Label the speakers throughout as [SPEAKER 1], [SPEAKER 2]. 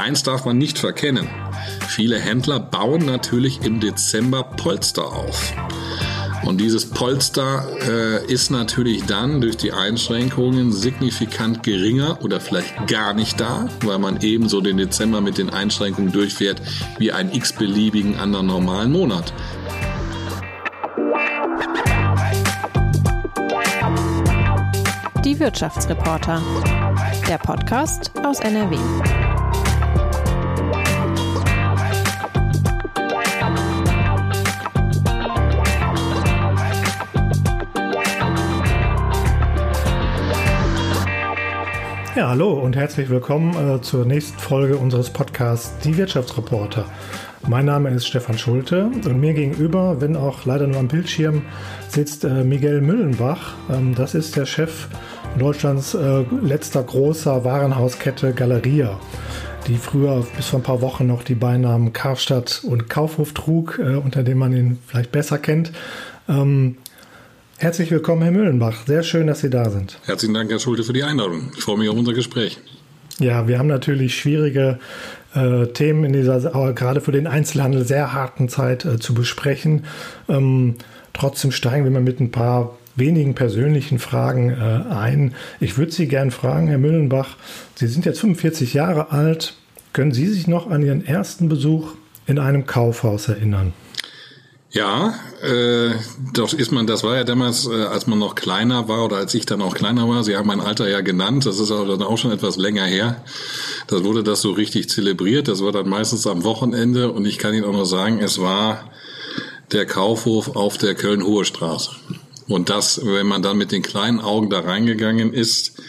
[SPEAKER 1] Eins darf man nicht verkennen. Viele Händler bauen natürlich im Dezember Polster auf. Und dieses Polster äh, ist natürlich dann durch die Einschränkungen signifikant geringer oder vielleicht gar nicht da, weil man ebenso den Dezember mit den Einschränkungen durchfährt wie einen x-beliebigen anderen normalen Monat.
[SPEAKER 2] Die Wirtschaftsreporter. Der Podcast aus NRW.
[SPEAKER 3] Ja, hallo und herzlich willkommen äh, zur nächsten Folge unseres Podcasts Die Wirtschaftsreporter. Mein Name ist Stefan Schulte und mir gegenüber, wenn auch leider nur am Bildschirm, sitzt äh, Miguel Müllenbach. Ähm, das ist der Chef Deutschlands äh, letzter großer Warenhauskette Galeria, die früher bis vor ein paar Wochen noch die Beinamen Karstadt und Kaufhof trug, äh, unter dem man ihn vielleicht besser kennt. Ähm, Herzlich willkommen, Herr Müllenbach. Sehr schön, dass Sie da sind.
[SPEAKER 1] Herzlichen Dank, Herr Schulte, für die Einladung. Ich freue mich auf unser Gespräch.
[SPEAKER 3] Ja, wir haben natürlich schwierige äh, Themen in dieser, aber gerade für den Einzelhandel sehr harten Zeit äh, zu besprechen. Ähm, trotzdem steigen wir mal mit ein paar wenigen persönlichen Fragen äh, ein. Ich würde Sie gerne fragen, Herr Müllenbach, Sie sind jetzt 45 Jahre alt. Können Sie sich noch an Ihren ersten Besuch in einem Kaufhaus erinnern?
[SPEAKER 1] Ja, äh, doch ist man, das war ja damals, äh, als man noch kleiner war oder als ich dann auch kleiner war. Sie haben mein Alter ja genannt, das ist dann auch schon etwas länger her. Da wurde das so richtig zelebriert. Das war dann meistens am Wochenende und ich kann Ihnen auch noch sagen, es war der Kaufhof auf der Köln-Hohe Straße. Und das, wenn man dann mit den kleinen Augen da reingegangen ist,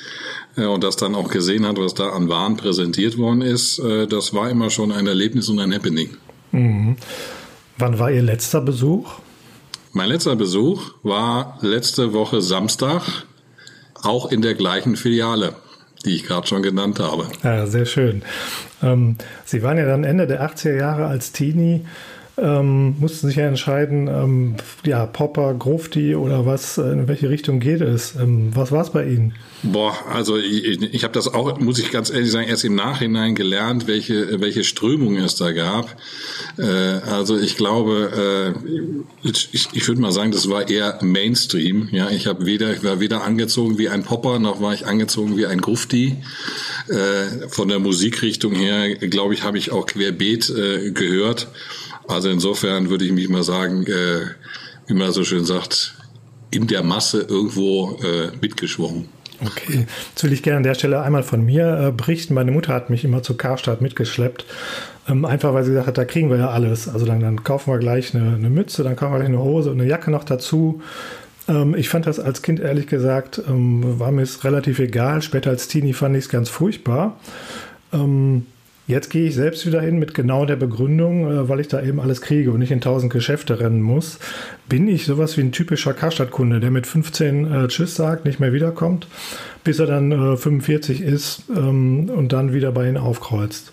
[SPEAKER 1] äh, und das dann auch gesehen hat, was da an Waren präsentiert worden ist, äh, das war immer schon ein Erlebnis und ein Happening.
[SPEAKER 3] Mhm. Wann war Ihr letzter Besuch?
[SPEAKER 1] Mein letzter Besuch war letzte Woche Samstag, auch in der gleichen Filiale, die ich gerade schon genannt habe.
[SPEAKER 3] Ja, sehr schön. Ähm, Sie waren ja dann Ende der 80er Jahre als Teenie ähm, mussten sich ja entscheiden, ähm, ja, Popper, Grufti oder was, äh, in welche Richtung geht es? Ähm, was war es bei Ihnen?
[SPEAKER 1] Boah, also ich, ich habe das auch, muss ich ganz ehrlich sagen, erst im Nachhinein gelernt, welche, welche Strömungen es da gab. Äh, also ich glaube, äh, ich, ich würde mal sagen, das war eher Mainstream. Ja, ich habe weder, ich war weder angezogen wie ein Popper, noch war ich angezogen wie ein Grufti. Äh, von der Musikrichtung her, glaube ich, habe ich auch querbeet äh, gehört. Also insofern würde ich mich mal sagen, äh, wie man so schön sagt, in der Masse irgendwo äh, mitgeschwungen.
[SPEAKER 3] Okay, jetzt will ich gerne an der Stelle einmal von mir äh, berichten. Meine Mutter hat mich immer zu Karstadt mitgeschleppt. Ähm, einfach weil sie gesagt hat, da kriegen wir ja alles. Also dann, dann kaufen wir gleich eine, eine, Mütze, dann kaufen wir gleich eine Hose und eine Jacke noch dazu. Ähm, ich fand das als Kind ehrlich gesagt, ähm, war mir es relativ egal. Später als Teenie fand ich es ganz furchtbar. Ähm, Jetzt gehe ich selbst wieder hin mit genau der Begründung, äh, weil ich da eben alles kriege und nicht in tausend Geschäfte rennen muss. Bin ich sowas wie ein typischer Karstadt-Kunde, der mit 15 äh, Tschüss sagt, nicht mehr wiederkommt, bis er dann äh, 45 ist ähm, und dann wieder bei Ihnen aufkreuzt?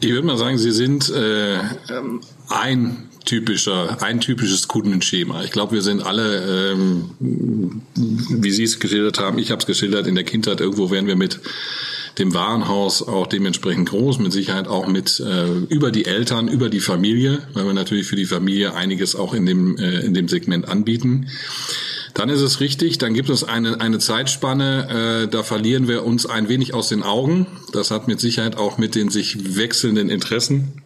[SPEAKER 1] Ich würde mal sagen, Sie sind äh, ähm, ein typischer, ein typisches Kundenschema. Ich glaube, wir sind alle, ähm, wie Sie es geschildert haben, ich habe es geschildert, in der Kindheit irgendwo werden wir mit dem Warenhaus auch dementsprechend groß, mit Sicherheit auch mit äh, über die Eltern, über die Familie, weil wir natürlich für die Familie einiges auch in dem, äh, in dem Segment anbieten. Dann ist es richtig, dann gibt es eine, eine Zeitspanne, äh, da verlieren wir uns ein wenig aus den Augen. Das hat mit Sicherheit auch mit den sich wechselnden Interessen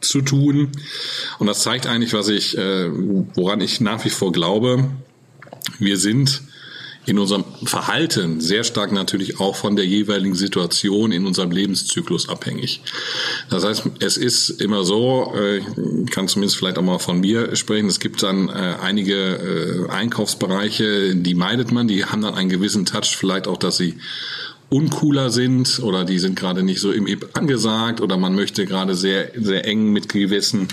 [SPEAKER 1] zu tun. Und das zeigt eigentlich, was ich, äh, woran ich nach wie vor glaube. Wir sind in unserem Verhalten sehr stark natürlich auch von der jeweiligen Situation in unserem Lebenszyklus abhängig. Das heißt, es ist immer so, äh, ich kann zumindest vielleicht auch mal von mir sprechen, es gibt dann äh, einige äh, Einkaufsbereiche, die meidet man, die haben dann einen gewissen Touch, vielleicht auch, dass sie uncooler sind oder die sind gerade nicht so im Hip angesagt oder man möchte gerade sehr, sehr eng mit gewissen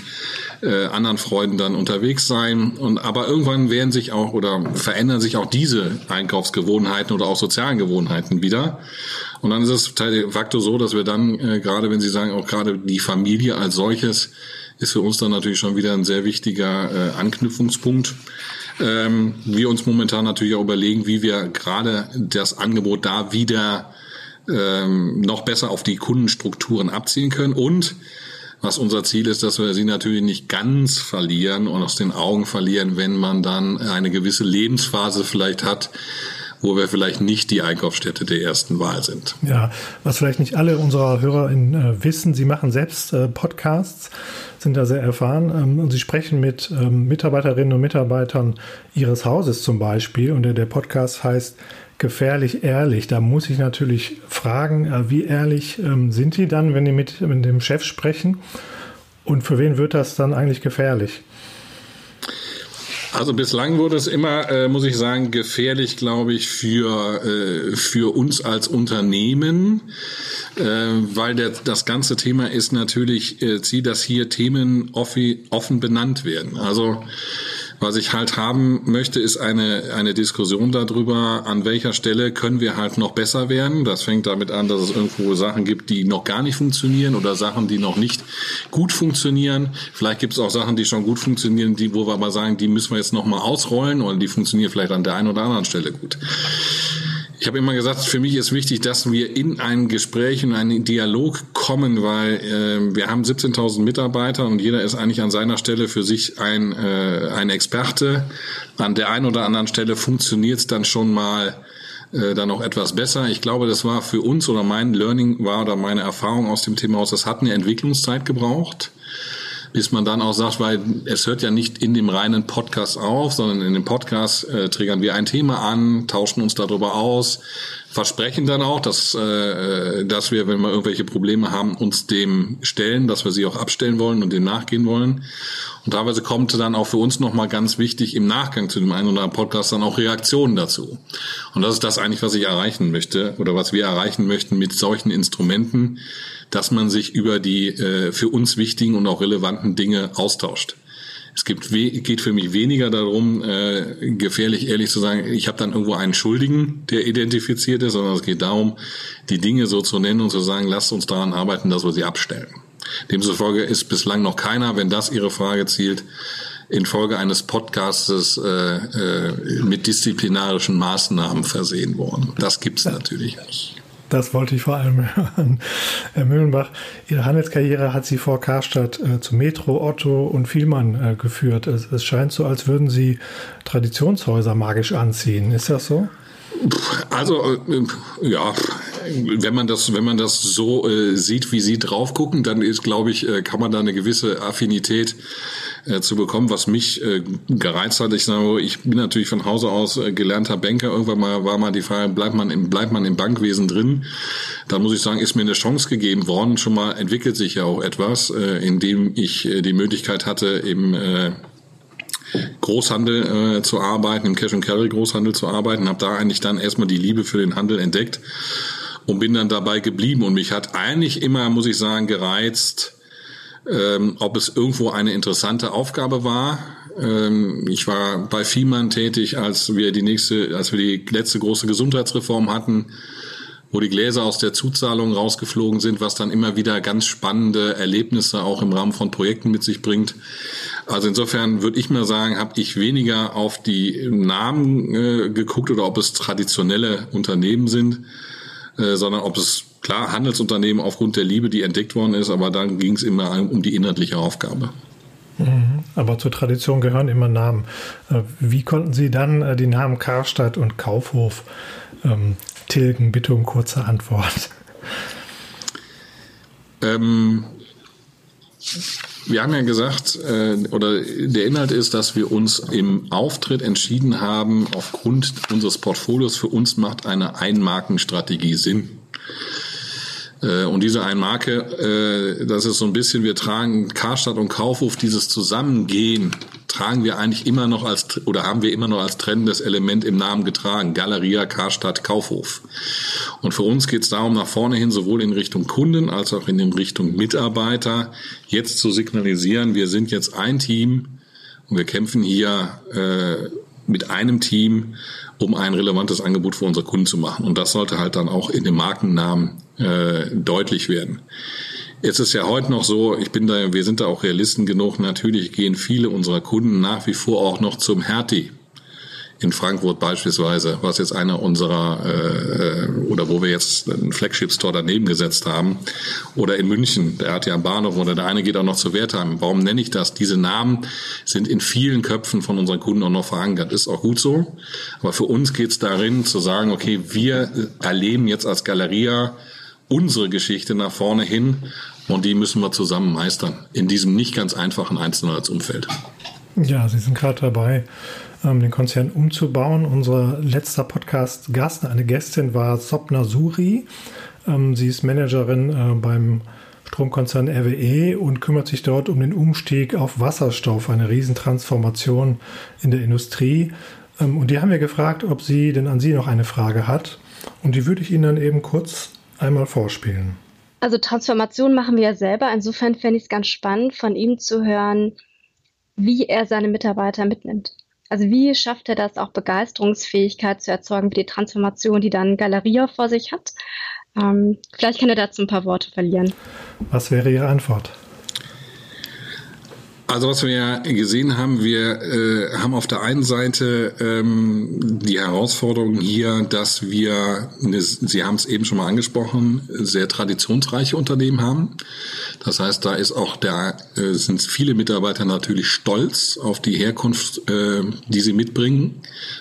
[SPEAKER 1] äh, anderen Freunden dann unterwegs sein. Und aber irgendwann werden sich auch oder verändern sich auch diese Einkaufsgewohnheiten oder auch sozialen Gewohnheiten wieder. Und dann ist es de facto so, dass wir dann, äh, gerade wenn Sie sagen, auch gerade die Familie als solches, ist für uns dann natürlich schon wieder ein sehr wichtiger äh, Anknüpfungspunkt ähm, wir uns momentan natürlich auch überlegen, wie wir gerade das Angebot da wieder ähm, noch besser auf die Kundenstrukturen abziehen können und was unser Ziel ist, dass wir sie natürlich nicht ganz verlieren und aus den Augen verlieren, wenn man dann eine gewisse Lebensphase vielleicht hat, wo wir vielleicht nicht die Einkaufsstätte der ersten Wahl sind.
[SPEAKER 3] Ja, was vielleicht nicht alle unserer Hörer in, äh, wissen, sie machen selbst äh, Podcasts, sind da sehr erfahren ähm, und sie sprechen mit ähm, Mitarbeiterinnen und Mitarbeitern ihres Hauses zum Beispiel und der, der Podcast heißt gefährlich ehrlich. Da muss ich natürlich fragen, äh, wie ehrlich ähm, sind die dann, wenn die mit, mit dem Chef sprechen? Und für wen wird das dann eigentlich gefährlich?
[SPEAKER 1] Also bislang wurde es immer, äh, muss ich sagen, gefährlich, glaube ich, für, äh, für uns als Unternehmen, äh, weil der, das ganze Thema ist natürlich, äh, Ziel, dass hier Themen offi, offen benannt werden. Also was ich halt haben möchte, ist eine, eine Diskussion darüber, an welcher Stelle können wir halt noch besser werden. Das fängt damit an, dass es irgendwo Sachen gibt, die noch gar nicht funktionieren oder Sachen, die noch nicht gut funktionieren. Vielleicht gibt es auch Sachen, die schon gut funktionieren, die, wo wir aber sagen, die müssen wir jetzt nochmal ausrollen oder die funktionieren vielleicht an der einen oder anderen Stelle gut. Ich habe immer gesagt, für mich ist wichtig, dass wir in ein Gespräch, in einen Dialog kommen, weil äh, wir haben 17.000 Mitarbeiter und jeder ist eigentlich an seiner Stelle für sich ein, äh, ein Experte. An der einen oder anderen Stelle funktioniert es dann schon mal äh, dann noch etwas besser. Ich glaube, das war für uns oder mein Learning war oder meine Erfahrung aus dem Thema aus, das hat eine Entwicklungszeit gebraucht bis man dann auch sagt, weil es hört ja nicht in dem reinen Podcast auf, sondern in dem Podcast äh, triggern wir ein Thema an, tauschen uns darüber aus, versprechen dann auch, dass, äh, dass wir, wenn wir irgendwelche Probleme haben, uns dem stellen, dass wir sie auch abstellen wollen und dem nachgehen wollen. Und teilweise kommt dann auch für uns nochmal ganz wichtig im Nachgang zu dem einen oder anderen Podcast dann auch Reaktionen dazu. Und das ist das eigentlich, was ich erreichen möchte oder was wir erreichen möchten mit solchen Instrumenten, dass man sich über die äh, für uns wichtigen und auch relevanten Dinge austauscht. Es gibt geht für mich weniger darum, äh, gefährlich ehrlich zu sagen, ich habe dann irgendwo einen Schuldigen, der identifiziert ist, sondern es geht darum, die Dinge so zu nennen und zu sagen, lasst uns daran arbeiten, dass wir sie abstellen. Demzufolge ist bislang noch keiner, wenn das Ihre Frage zielt, infolge eines Podcastes äh, äh, mit disziplinarischen Maßnahmen versehen worden. Das gibt's natürlich nicht.
[SPEAKER 3] Das wollte ich vor allem hören. Herr Mühlenbach, Ihre Handelskarriere hat Sie vor Karstadt äh, zu Metro, Otto und Vielmann äh, geführt. Es, es scheint so, als würden Sie Traditionshäuser magisch anziehen. Ist das so?
[SPEAKER 1] Also äh, ja, wenn man das, wenn man das so äh, sieht, wie Sie drauf gucken, dann ist, glaube ich, äh, kann man da eine gewisse Affinität äh, zu bekommen, was mich äh, gereizt hat. Ich sage, ich bin natürlich von Hause aus äh, gelernter Banker. Irgendwann mal war mal die Frage, bleibt man im, bleibt man im Bankwesen drin? Da muss ich sagen, ist mir eine Chance gegeben worden. Schon mal entwickelt sich ja auch etwas, indem ich die Möglichkeit hatte, äh, Großhandel äh, zu arbeiten, im Cash and Carry Großhandel zu arbeiten, habe da eigentlich dann erstmal die Liebe für den Handel entdeckt und bin dann dabei geblieben. Und mich hat eigentlich immer, muss ich sagen, gereizt, ähm, ob es irgendwo eine interessante Aufgabe war. Ähm, ich war bei Fiemann tätig, als wir die nächste, als wir die letzte große Gesundheitsreform hatten, wo die Gläser aus der Zuzahlung rausgeflogen sind, was dann immer wieder ganz spannende Erlebnisse auch im Rahmen von Projekten mit sich bringt. Also insofern würde ich mal sagen, habe ich weniger auf die Namen äh, geguckt oder ob es traditionelle Unternehmen sind, äh, sondern ob es klar Handelsunternehmen aufgrund der Liebe, die entdeckt worden ist, aber dann ging es immer um die inhaltliche Aufgabe.
[SPEAKER 3] Mhm. Aber zur Tradition gehören immer Namen. Äh, wie konnten Sie dann äh, die Namen Karstadt und Kaufhof ähm, tilgen? Bitte um kurze Antwort.
[SPEAKER 1] Ähm, wir haben ja gesagt, äh, oder der Inhalt ist, dass wir uns im Auftritt entschieden haben, aufgrund unseres Portfolios, für uns macht eine Einmarkenstrategie Sinn. Äh, und diese Einmarke, äh, das ist so ein bisschen, wir tragen Karstadt und Kaufhof, dieses Zusammengehen, tragen wir eigentlich immer noch als, oder haben wir immer noch als trennendes Element im Namen getragen. Galeria, Karstadt, Kaufhof. Und für uns geht es darum, nach vorne hin sowohl in Richtung Kunden als auch in Richtung Mitarbeiter jetzt zu signalisieren, wir sind jetzt ein Team und wir kämpfen hier äh, mit einem Team, um ein relevantes Angebot für unsere Kunden zu machen. Und das sollte halt dann auch in dem Markennamen äh, deutlich werden. Jetzt ist ja heute noch so, ich bin da, wir sind da auch Realisten genug. Natürlich gehen viele unserer Kunden nach wie vor auch noch zum Hertie in Frankfurt beispielsweise, was jetzt einer unserer äh, oder wo wir jetzt einen Flagship Store daneben gesetzt haben, oder in München, der hat ja einen Bahnhof oder der eine geht auch noch zu Wertheim. Warum nenne ich das? Diese Namen sind in vielen Köpfen von unseren Kunden auch noch verankert. Ist auch gut so. Aber für uns geht es darin zu sagen, okay, wir erleben jetzt als Galeria unsere Geschichte nach vorne hin und die müssen wir zusammen meistern in diesem nicht ganz einfachen Einzelhandelsumfeld.
[SPEAKER 3] Ja, Sie sind gerade dabei, ähm, den Konzern umzubauen. Unser letzter Podcast-Gast, eine Gästin war Sopna Suri. Ähm, sie ist Managerin äh, beim Stromkonzern RWE und kümmert sich dort um den Umstieg auf Wasserstoff, eine Riesentransformation in der Industrie. Ähm, und die haben wir gefragt, ob sie denn an Sie noch eine Frage hat. Und die würde ich Ihnen dann eben kurz einmal vorspielen.
[SPEAKER 4] Also Transformation machen wir ja selber. Insofern fände ich es ganz spannend, von ihm zu hören, wie er seine Mitarbeiter mitnimmt. Also wie schafft er das, auch Begeisterungsfähigkeit zu erzeugen für die Transformation, die dann Galeria vor sich hat? Ähm, vielleicht kann er dazu ein paar Worte verlieren.
[SPEAKER 3] Was wäre Ihre Antwort?
[SPEAKER 1] Also was wir gesehen haben, wir äh, haben auf der einen Seite ähm, die Herausforderung hier, dass wir, Sie haben es eben schon mal angesprochen, sehr traditionsreiche Unternehmen haben. Das heißt, da ist auch der, äh, sind viele Mitarbeiter natürlich stolz auf die Herkunft, äh, die sie mitbringen.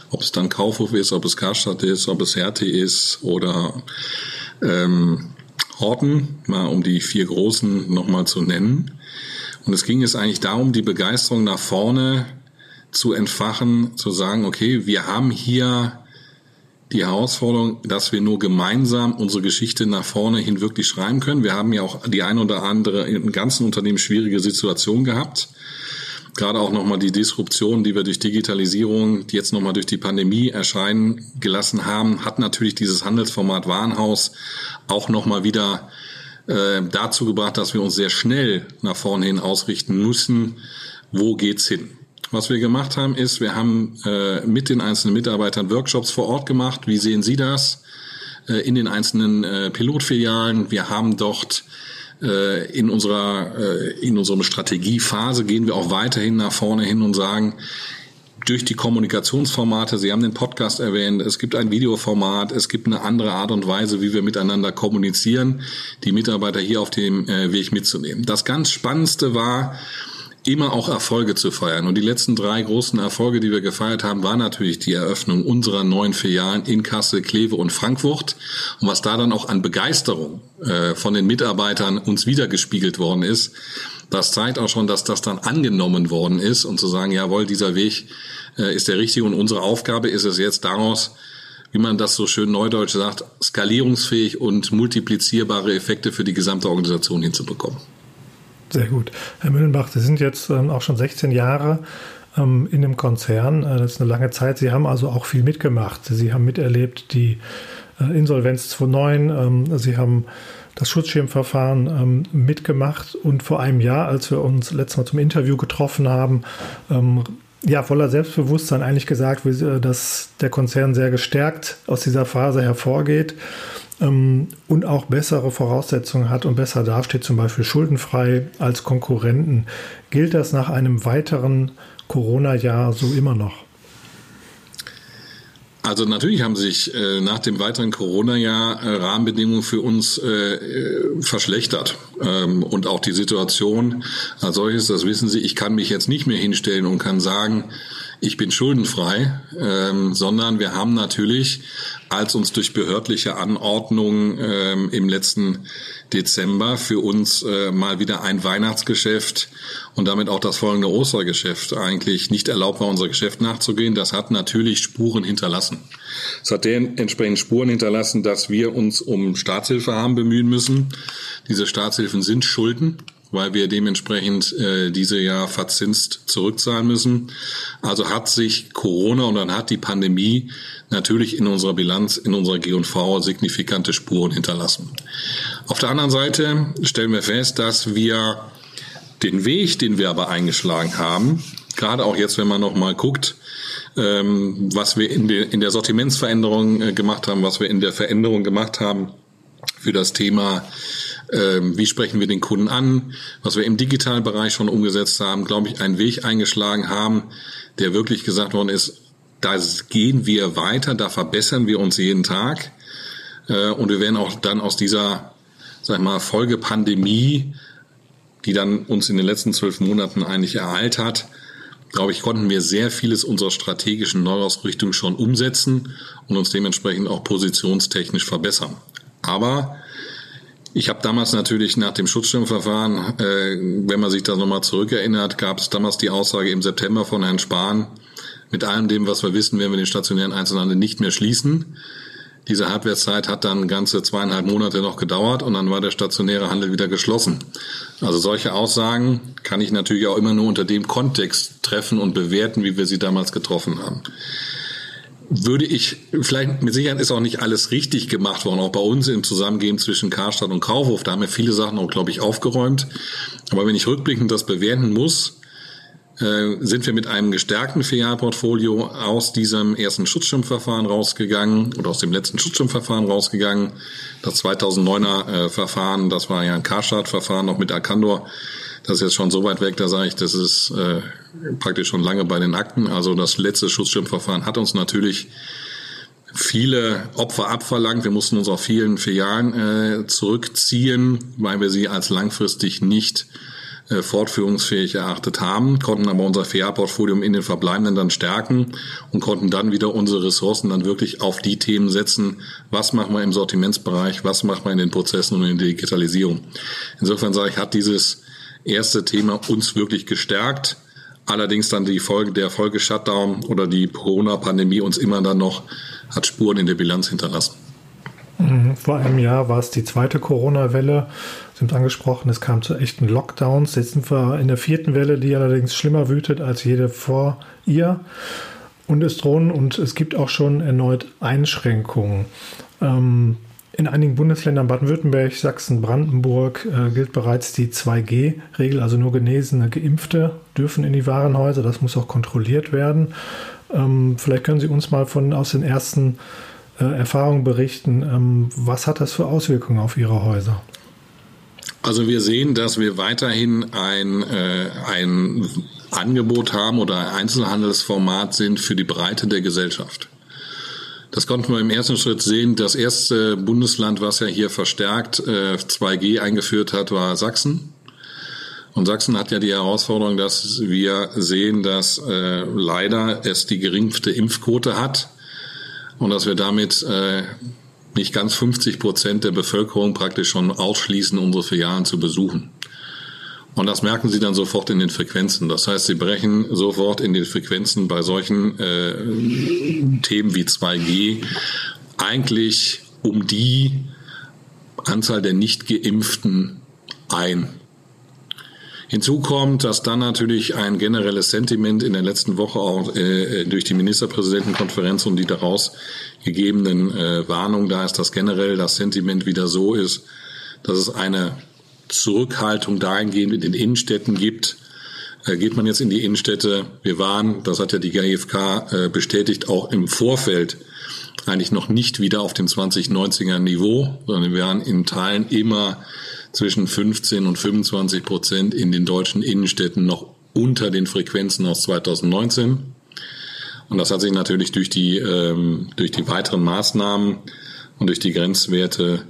[SPEAKER 1] Ob es dann Kaufhof ist, ob es Karstadt ist, ob es Hertie ist oder ähm, Horten, mal um die vier großen nochmal zu nennen. Und es ging jetzt eigentlich darum, die Begeisterung nach vorne zu entfachen, zu sagen, okay, wir haben hier die Herausforderung, dass wir nur gemeinsam unsere Geschichte nach vorne hin wirklich schreiben können. Wir haben ja auch die ein oder andere im ganzen Unternehmen schwierige Situation gehabt. Gerade auch nochmal die Disruption, die wir durch Digitalisierung, die jetzt nochmal durch die Pandemie erscheinen gelassen haben, hat natürlich dieses Handelsformat Warenhaus auch nochmal wieder äh, dazu gebracht, dass wir uns sehr schnell nach vorne hin ausrichten müssen, wo geht's hin. Was wir gemacht haben, ist, wir haben äh, mit den einzelnen Mitarbeitern Workshops vor Ort gemacht. Wie sehen Sie das äh, in den einzelnen äh, Pilotfilialen? Wir haben dort äh, in unserer äh, in unserer Strategiephase gehen wir auch weiterhin nach vorne hin und sagen, durch die Kommunikationsformate, Sie haben den Podcast erwähnt, es gibt ein Videoformat, es gibt eine andere Art und Weise, wie wir miteinander kommunizieren, die Mitarbeiter hier auf dem äh, Weg mitzunehmen. Das ganz Spannendste war, immer auch Erfolge zu feiern. Und die letzten drei großen Erfolge, die wir gefeiert haben, war natürlich die Eröffnung unserer neuen Filialen in Kassel, Kleve und Frankfurt. Und was da dann auch an Begeisterung äh, von den Mitarbeitern uns wiedergespiegelt worden ist, das zeigt auch schon, dass das dann angenommen worden ist und zu sagen, jawohl, dieser Weg äh, ist der richtige und unsere Aufgabe ist es jetzt daraus, wie man das so schön neudeutsch sagt, skalierungsfähig und multiplizierbare Effekte für die gesamte Organisation hinzubekommen.
[SPEAKER 3] Sehr gut. Herr Müllenbach, Sie sind jetzt ähm, auch schon 16 Jahre ähm, in dem Konzern. Äh, das ist eine lange Zeit. Sie haben also auch viel mitgemacht. Sie haben miterlebt die äh, Insolvenz 2009. Ähm, Sie haben das Schutzschirmverfahren ähm, mitgemacht und vor einem Jahr, als wir uns letztes Mal zum Interview getroffen haben, ähm, ja, voller Selbstbewusstsein eigentlich gesagt, äh, dass der Konzern sehr gestärkt aus dieser Phase hervorgeht ähm, und auch bessere Voraussetzungen hat und besser dasteht, zum Beispiel schuldenfrei als Konkurrenten. Gilt das nach einem weiteren Corona-Jahr so immer noch?
[SPEAKER 1] Also natürlich haben sich äh, nach dem weiteren Corona-Jahr äh, Rahmenbedingungen für uns äh, verschlechtert. Ähm, und auch die Situation als solches, das wissen Sie, ich kann mich jetzt nicht mehr hinstellen und kann sagen, ich bin schuldenfrei, ähm, sondern wir haben natürlich, als uns durch behördliche Anordnungen ähm, im letzten Dezember für uns äh, mal wieder ein Weihnachtsgeschäft und damit auch das folgende Ostergeschäft eigentlich nicht erlaubt war, unser Geschäft nachzugehen. Das hat natürlich Spuren hinterlassen. Es hat dementsprechend Spuren hinterlassen, dass wir uns um Staatshilfe haben bemühen müssen. Diese Staatshilfen sind Schulden weil wir dementsprechend äh, diese ja verzinst zurückzahlen müssen. Also hat sich Corona und dann hat die Pandemie natürlich in unserer Bilanz, in unserer G&V signifikante Spuren hinterlassen. Auf der anderen Seite stellen wir fest, dass wir den Weg, den wir aber eingeschlagen haben, gerade auch jetzt, wenn man noch mal guckt, ähm, was wir in, de, in der Sortimentsveränderung äh, gemacht haben, was wir in der Veränderung gemacht haben für das Thema ähm, wie sprechen wir den Kunden an, was wir im digitalen Bereich schon umgesetzt haben, glaube ich, einen Weg eingeschlagen haben, der wirklich gesagt worden ist, da gehen wir weiter, da verbessern wir uns jeden Tag. Äh, und wir werden auch dann aus dieser, sag ich mal, Folgepandemie, die dann uns in den letzten zwölf Monaten eigentlich ereilt hat, glaube ich, konnten wir sehr vieles unserer strategischen Neuausrichtung schon umsetzen und uns dementsprechend auch positionstechnisch verbessern. Aber ich habe damals natürlich nach dem Schutzschirmverfahren, äh, wenn man sich da nochmal zurückerinnert, gab es damals die Aussage im September von Herrn Spahn, mit allem dem, was wir wissen, werden wir den stationären Einzelhandel nicht mehr schließen. Diese Halbwertszeit hat dann ganze zweieinhalb Monate noch gedauert und dann war der stationäre Handel wieder geschlossen. Also solche Aussagen kann ich natürlich auch immer nur unter dem Kontext treffen und bewerten, wie wir sie damals getroffen haben würde ich, vielleicht mit Sicherheit ist auch nicht alles richtig gemacht worden, auch bei uns im Zusammengehen zwischen Karstadt und Kaufhof. Da haben wir viele Sachen auch, glaube ich, aufgeräumt. Aber wenn ich rückblickend das bewerten muss, äh, sind wir mit einem gestärkten Filialportfolio aus diesem ersten Schutzschirmverfahren rausgegangen oder aus dem letzten Schutzschirmverfahren rausgegangen. Das 2009er äh, Verfahren, das war ja ein Karstadt-Verfahren noch mit Arcandor. Das ist jetzt schon so weit weg, da sage ich, das ist äh, praktisch schon lange bei den Akten. Also das letzte Schutzschirmverfahren hat uns natürlich viele Opfer abverlangt. Wir mussten uns auf vielen Filialen äh, zurückziehen, weil wir sie als langfristig nicht äh, fortführungsfähig erachtet haben, konnten aber unser Filialportfolio in den verbleibenden dann stärken und konnten dann wieder unsere Ressourcen dann wirklich auf die Themen setzen, was machen wir im Sortimentsbereich, was machen wir in den Prozessen und in der Digitalisierung. Insofern sage ich, hat dieses erste Thema uns wirklich gestärkt. Allerdings dann die Folge, der Folge-Shutdown oder die Corona-Pandemie uns immer dann noch hat Spuren in der Bilanz hinterlassen.
[SPEAKER 3] Mhm. Vor einem Jahr war es die zweite Corona-Welle. Sie haben angesprochen, es kam zu echten Lockdowns. Jetzt sind wir in der vierten Welle, die allerdings schlimmer wütet als jede vor ihr. Und es drohen und es gibt auch schon erneut Einschränkungen. Ähm, in einigen Bundesländern Baden-Württemberg, Sachsen, Brandenburg äh, gilt bereits die 2G-Regel, also nur Genesene, Geimpfte dürfen in die Warenhäuser. Das muss auch kontrolliert werden. Ähm, vielleicht können Sie uns mal von aus den ersten äh, Erfahrungen berichten. Ähm, was hat das für Auswirkungen auf Ihre Häuser?
[SPEAKER 1] Also wir sehen, dass wir weiterhin ein, äh, ein Angebot haben oder ein Einzelhandelsformat sind für die Breite der Gesellschaft. Das konnten wir im ersten Schritt sehen. Das erste Bundesland, was ja hier verstärkt äh, 2G eingeführt hat, war Sachsen. Und Sachsen hat ja die Herausforderung, dass wir sehen, dass äh, leider es die geringste Impfquote hat und dass wir damit äh, nicht ganz 50 Prozent der Bevölkerung praktisch schon ausschließen, unsere Filialen zu besuchen. Und das merken Sie dann sofort in den Frequenzen. Das heißt, Sie brechen sofort in den Frequenzen bei solchen äh, Themen wie 2G eigentlich um die Anzahl der Nicht-Geimpften ein. Hinzu kommt, dass dann natürlich ein generelles Sentiment in der letzten Woche auch äh, durch die Ministerpräsidentenkonferenz und die daraus gegebenen äh, Warnungen da ist, dass generell das Sentiment wieder so ist, dass es eine Zurückhaltung dahingehend in den Innenstädten gibt. Äh, geht man jetzt in die Innenstädte, wir waren, das hat ja die GfK äh, bestätigt, auch im Vorfeld eigentlich noch nicht wieder auf dem 2090er Niveau, sondern wir waren in Teilen immer zwischen 15 und 25 Prozent in den deutschen Innenstädten noch unter den Frequenzen aus 2019. Und das hat sich natürlich durch die, ähm, durch die weiteren Maßnahmen und durch die Grenzwerte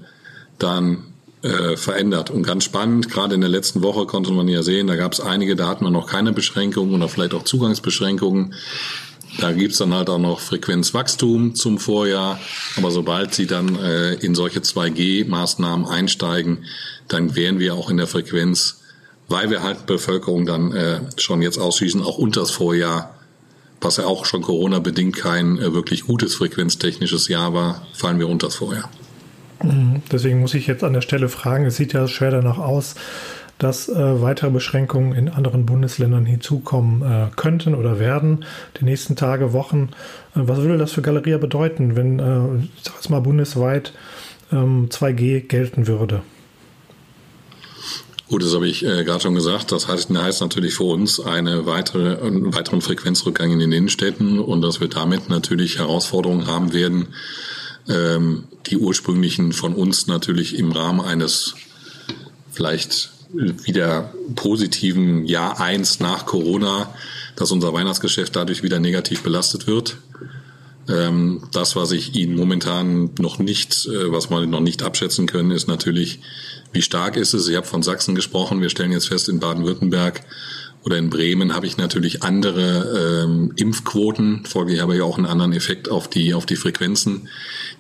[SPEAKER 1] dann äh, verändert. Und ganz spannend, gerade in der letzten Woche konnte man ja sehen, da gab es einige, da hat man noch keine Beschränkungen oder vielleicht auch Zugangsbeschränkungen. Da gibt's dann halt auch noch Frequenzwachstum zum Vorjahr. Aber sobald sie dann äh, in solche 2G-Maßnahmen einsteigen, dann wären wir auch in der Frequenz, weil wir halt Bevölkerung dann äh, schon jetzt ausschließen, auch unter das Vorjahr, was ja auch schon Corona-bedingt kein äh, wirklich gutes frequenztechnisches Jahr war, fallen wir unter das Vorjahr.
[SPEAKER 3] Mhm. Deswegen muss ich jetzt an der Stelle fragen, es sieht ja schwer danach aus, dass äh, weitere Beschränkungen in anderen Bundesländern hinzukommen äh, könnten oder werden die nächsten Tage, Wochen. Äh, was würde das für Galeria bedeuten, wenn, äh, ich sag jetzt mal, bundesweit ähm, 2G gelten würde?
[SPEAKER 1] Gut, das habe ich äh, gerade schon gesagt. Das heißt, heißt natürlich für uns eine weitere, einen weiteren Frequenzrückgang in den Innenstädten und dass wir damit natürlich Herausforderungen haben werden, ähm, die ursprünglichen von uns natürlich im Rahmen eines vielleicht wieder positiven Jahr eins nach Corona, dass unser Weihnachtsgeschäft dadurch wieder negativ belastet wird. Ähm, das, was ich Ihnen momentan noch nicht, äh, was wir noch nicht abschätzen können, ist natürlich, wie stark ist es. Ich habe von Sachsen gesprochen. Wir stellen jetzt fest, in Baden-Württemberg oder in Bremen habe ich natürlich andere ähm, Impfquoten. Folglich habe ich auch einen anderen Effekt auf die, auf die Frequenzen,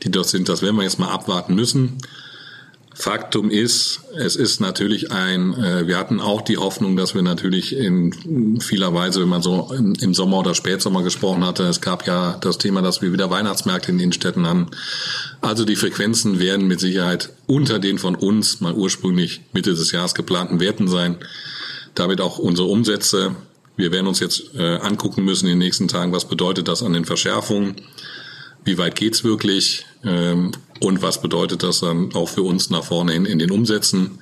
[SPEAKER 1] die dort sind. Das werden wir jetzt mal abwarten müssen. Faktum ist, es ist natürlich ein, äh, wir hatten auch die Hoffnung, dass wir natürlich in vieler Weise, wenn man so im, im, Sommer oder Spätsommer gesprochen hatte, es gab ja das Thema, dass wir wieder Weihnachtsmärkte in den Innenstädten haben. Also die Frequenzen werden mit Sicherheit unter den von uns mal ursprünglich Mitte des Jahres geplanten Werten sein. Damit auch unsere Umsätze. Wir werden uns jetzt äh, angucken müssen in den nächsten Tagen, was bedeutet das an den Verschärfungen wie weit geht's wirklich ähm, und was bedeutet das dann auch für uns nach vorne hin in den Umsätzen.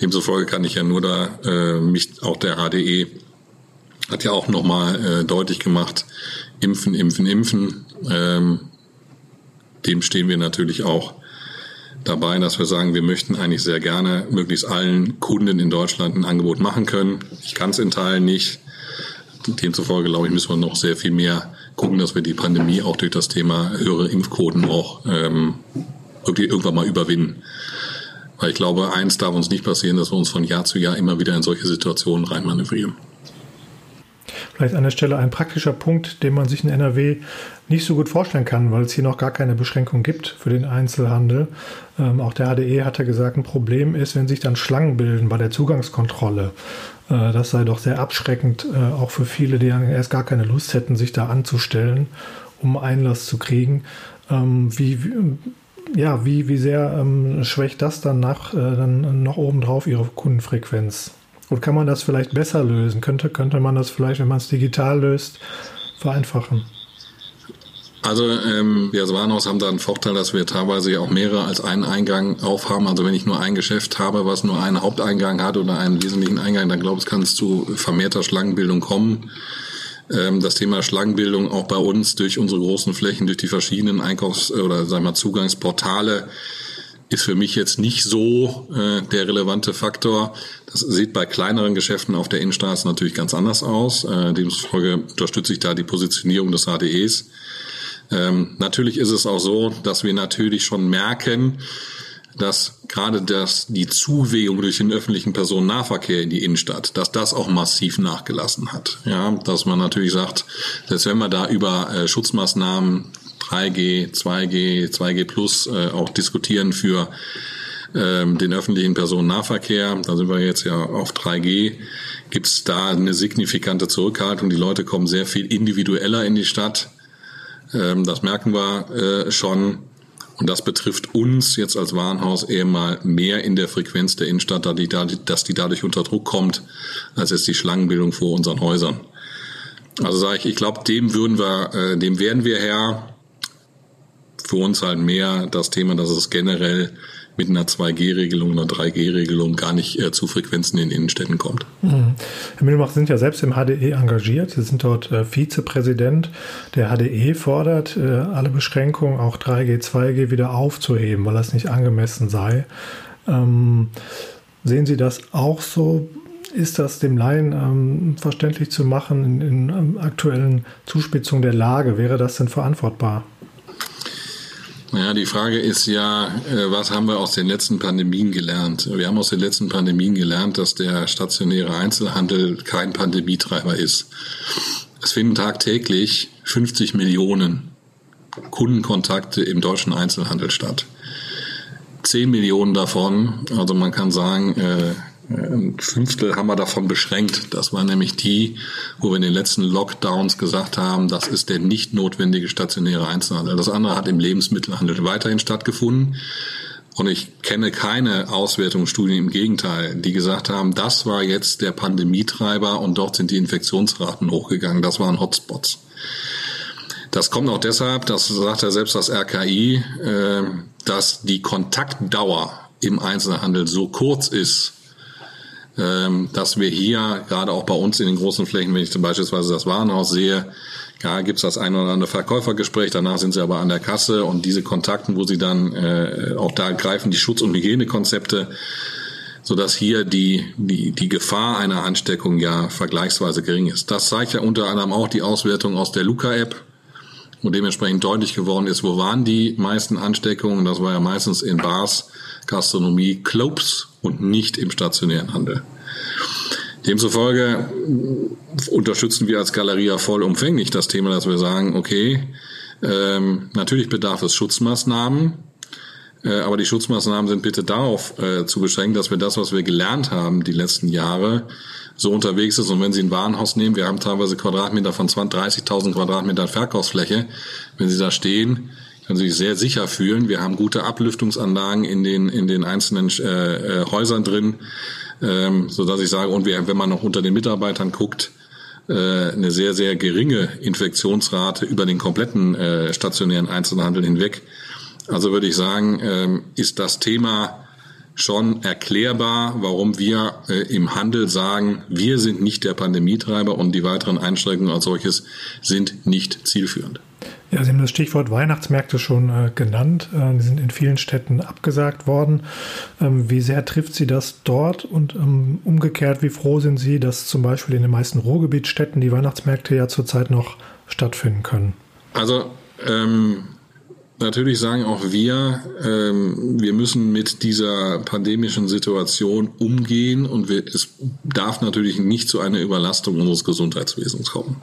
[SPEAKER 1] Demzufolge kann ich ja nur da äh, mich auch der HDE hat ja auch nochmal äh, deutlich gemacht, impfen, impfen, impfen. Ähm, dem stehen wir natürlich auch dabei, dass wir sagen, wir möchten eigentlich sehr gerne möglichst allen Kunden in Deutschland ein Angebot machen können. Ich kann es in Teilen nicht. Demzufolge, glaube ich, müssen wir noch sehr viel mehr gucken, dass wir die Pandemie auch durch das Thema höhere Impfquoten auch ähm, irgendwann mal überwinden. Weil ich glaube, eins darf uns nicht passieren, dass wir uns von Jahr zu Jahr immer wieder in solche Situationen reinmanövrieren.
[SPEAKER 3] Vielleicht an der Stelle ein praktischer Punkt, den man sich in NRW nicht so gut vorstellen kann, weil es hier noch gar keine Beschränkung gibt für den Einzelhandel. Ähm, auch der HDE hat ja gesagt, ein Problem ist, wenn sich dann Schlangen bilden bei der Zugangskontrolle. Äh, das sei doch sehr abschreckend, äh, auch für viele, die erst gar keine Lust hätten, sich da anzustellen, um Einlass zu kriegen. Ähm, wie, ja, wie, wie sehr ähm, schwächt das dann, nach, äh, dann noch obendrauf ihre Kundenfrequenz? Und kann man das vielleicht besser lösen? Könnte, könnte man das vielleicht, wenn man es digital löst, vereinfachen?
[SPEAKER 1] Also ähm, wir als Warenhaus haben da einen Vorteil, dass wir teilweise ja auch mehrere als einen Eingang aufhaben. Also wenn ich nur ein Geschäft habe, was nur einen Haupteingang hat oder einen wesentlichen Eingang, dann glaube ich, kann es zu vermehrter Schlangenbildung kommen. Ähm, das Thema Schlangenbildung auch bei uns durch unsere großen Flächen, durch die verschiedenen Einkaufs- oder sagen wir Zugangsportale ist für mich jetzt nicht so äh, der relevante Faktor. Das sieht bei kleineren Geschäften auf der Innenstraße natürlich ganz anders aus. Äh, demzufolge unterstütze ich da die Positionierung des HDEs. Ähm, natürlich ist es auch so, dass wir natürlich schon merken, dass gerade das, die Zuwegung durch den öffentlichen Personennahverkehr in die Innenstadt, dass das auch massiv nachgelassen hat. Ja, dass man natürlich sagt, dass wenn wir da über äh, Schutzmaßnahmen 3G, 2G, 2G Plus äh, auch diskutieren für ähm, den öffentlichen Personennahverkehr, da sind wir jetzt ja auf 3G, gibt es da eine signifikante Zurückhaltung. Die Leute kommen sehr viel individueller in die Stadt ähm, das merken wir äh, schon. Und das betrifft uns jetzt als Warenhaus eher mal mehr in der Frequenz der Innenstadt, dass die dadurch unter Druck kommt, als jetzt die Schlangenbildung vor unseren Häusern. Also sage ich, ich glaube, dem würden wir, äh, dem werden wir Herr. Für uns halt mehr das Thema, dass es generell mit einer 2G-Regelung, einer 3G-Regelung gar nicht äh, zu Frequenzen in Innenstädten kommt.
[SPEAKER 3] Mhm. Herr Mühlbach sind ja selbst im HDE engagiert. Sie sind dort äh, Vizepräsident. Der HDE fordert, äh, alle Beschränkungen, auch 3G, 2G, wieder aufzuheben, weil das nicht angemessen sei. Ähm, sehen Sie das auch so? Ist das dem Laien ähm, verständlich zu machen in, in ähm, aktuellen Zuspitzungen der Lage? Wäre das denn verantwortbar?
[SPEAKER 1] Ja, die Frage ist ja, äh, was haben wir aus den letzten Pandemien gelernt? Wir haben aus den letzten Pandemien gelernt, dass der stationäre Einzelhandel kein Pandemietreiber ist. Es finden tagtäglich 50 Millionen Kundenkontakte im deutschen Einzelhandel statt. 10 Millionen davon, also man kann sagen, äh, ein Fünftel haben wir davon beschränkt. Das war nämlich die, wo wir in den letzten Lockdowns gesagt haben, das ist der nicht notwendige stationäre Einzelhandel. Das andere hat im Lebensmittelhandel weiterhin stattgefunden. Und ich kenne keine Auswertungsstudien, im Gegenteil, die gesagt haben, das war jetzt der Pandemietreiber und dort sind die Infektionsraten hochgegangen. Das waren Hotspots. Das kommt auch deshalb, das sagt ja selbst das RKI, äh, dass die Kontaktdauer im Einzelhandel so kurz ist, dass wir hier gerade auch bei uns in den großen Flächen, wenn ich zum Beispiel das Warenhaus sehe, ja, gibt es das ein oder andere Verkäufergespräch, danach sind sie aber an der Kasse und diese Kontakten, wo sie dann äh, auch da greifen die Schutz- und Hygienekonzepte, sodass hier die, die, die Gefahr einer Ansteckung ja vergleichsweise gering ist. Das zeigt ja unter anderem auch die Auswertung aus der Luca-App. und dementsprechend deutlich geworden ist, wo waren die meisten Ansteckungen. Das war ja meistens in Bars, Gastronomie, Clubs und nicht im stationären Handel. Demzufolge unterstützen wir als Galeria vollumfänglich das Thema, dass wir sagen, okay, ähm, natürlich bedarf es Schutzmaßnahmen, äh, aber die Schutzmaßnahmen sind bitte darauf äh, zu beschränken, dass wir das, was wir gelernt haben die letzten Jahre, so unterwegs ist. Und wenn Sie ein Warenhaus nehmen, wir haben teilweise Quadratmeter von 20, 30.000 Quadratmetern Verkaufsfläche. Wenn Sie da stehen, können sich sehr sicher fühlen. Wir haben gute Ablüftungsanlagen in den, in den einzelnen äh, äh, Häusern drin, ähm, so dass ich sage, und wir, wenn man noch unter den Mitarbeitern guckt, äh, eine sehr, sehr geringe Infektionsrate über den kompletten äh, stationären Einzelhandel hinweg. Also würde ich sagen, ähm, ist das Thema schon erklärbar, warum wir äh, im Handel sagen, wir sind nicht der Pandemietreiber und die weiteren Einschränkungen als solches sind nicht zielführend.
[SPEAKER 3] Ja, Sie haben das Stichwort Weihnachtsmärkte schon äh, genannt. Äh, die sind in vielen Städten abgesagt worden. Ähm, wie sehr trifft Sie das dort? Und ähm, umgekehrt, wie froh sind Sie, dass zum Beispiel in den meisten Ruhrgebietsstädten die Weihnachtsmärkte ja zurzeit noch stattfinden können?
[SPEAKER 1] Also ähm, Natürlich sagen auch wir, ähm, wir müssen mit dieser pandemischen Situation umgehen und wir, es darf natürlich nicht zu einer Überlastung unseres Gesundheitswesens kommen.